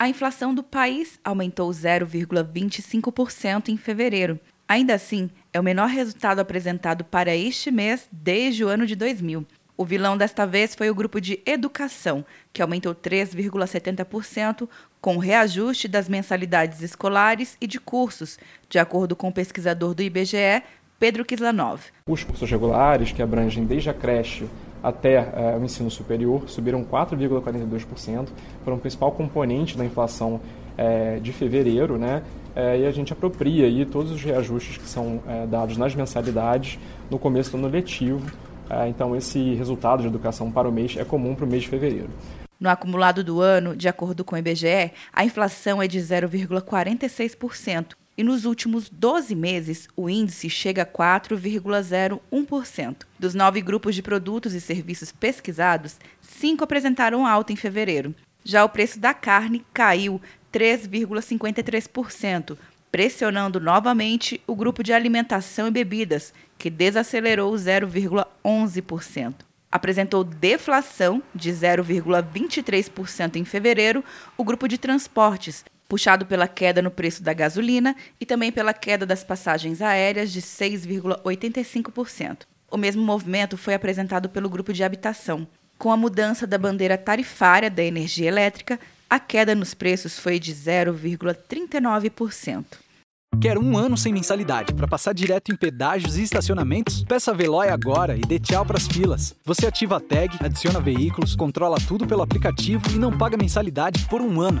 A inflação do país aumentou 0,25% em fevereiro. Ainda assim, é o menor resultado apresentado para este mês desde o ano de 2000. O vilão desta vez foi o grupo de educação, que aumentou 3,70%, com reajuste das mensalidades escolares e de cursos, de acordo com o pesquisador do IBGE, Pedro Kislanov. Os cursos regulares, que abrangem desde a creche até uh, o ensino superior, subiram 4,42%, foram o principal componente da inflação uh, de fevereiro, né? Uh, e a gente apropria aí todos os reajustes que são dados nas mensalidades no começo do ano letivo, então, esse resultado de educação para o mês é comum para o mês de fevereiro. No acumulado do ano, de acordo com o IBGE, a inflação é de 0,46%. E nos últimos 12 meses, o índice chega a 4,01%. Dos nove grupos de produtos e serviços pesquisados, cinco apresentaram alta em fevereiro. Já o preço da carne caiu 3,53%, pressionando novamente o grupo de alimentação e bebidas, que desacelerou 0,11%. Apresentou deflação de 0,23% em fevereiro o grupo de transportes, puxado pela queda no preço da gasolina e também pela queda das passagens aéreas de 6,85%. O mesmo movimento foi apresentado pelo grupo de habitação. Com a mudança da bandeira tarifária da energia elétrica, a queda nos preços foi de 0,39%. Quer um ano sem mensalidade para passar direto em pedágios e estacionamentos? Peça a Veloy agora e dê tchau para as filas. Você ativa a tag, adiciona veículos, controla tudo pelo aplicativo e não paga mensalidade por um ano.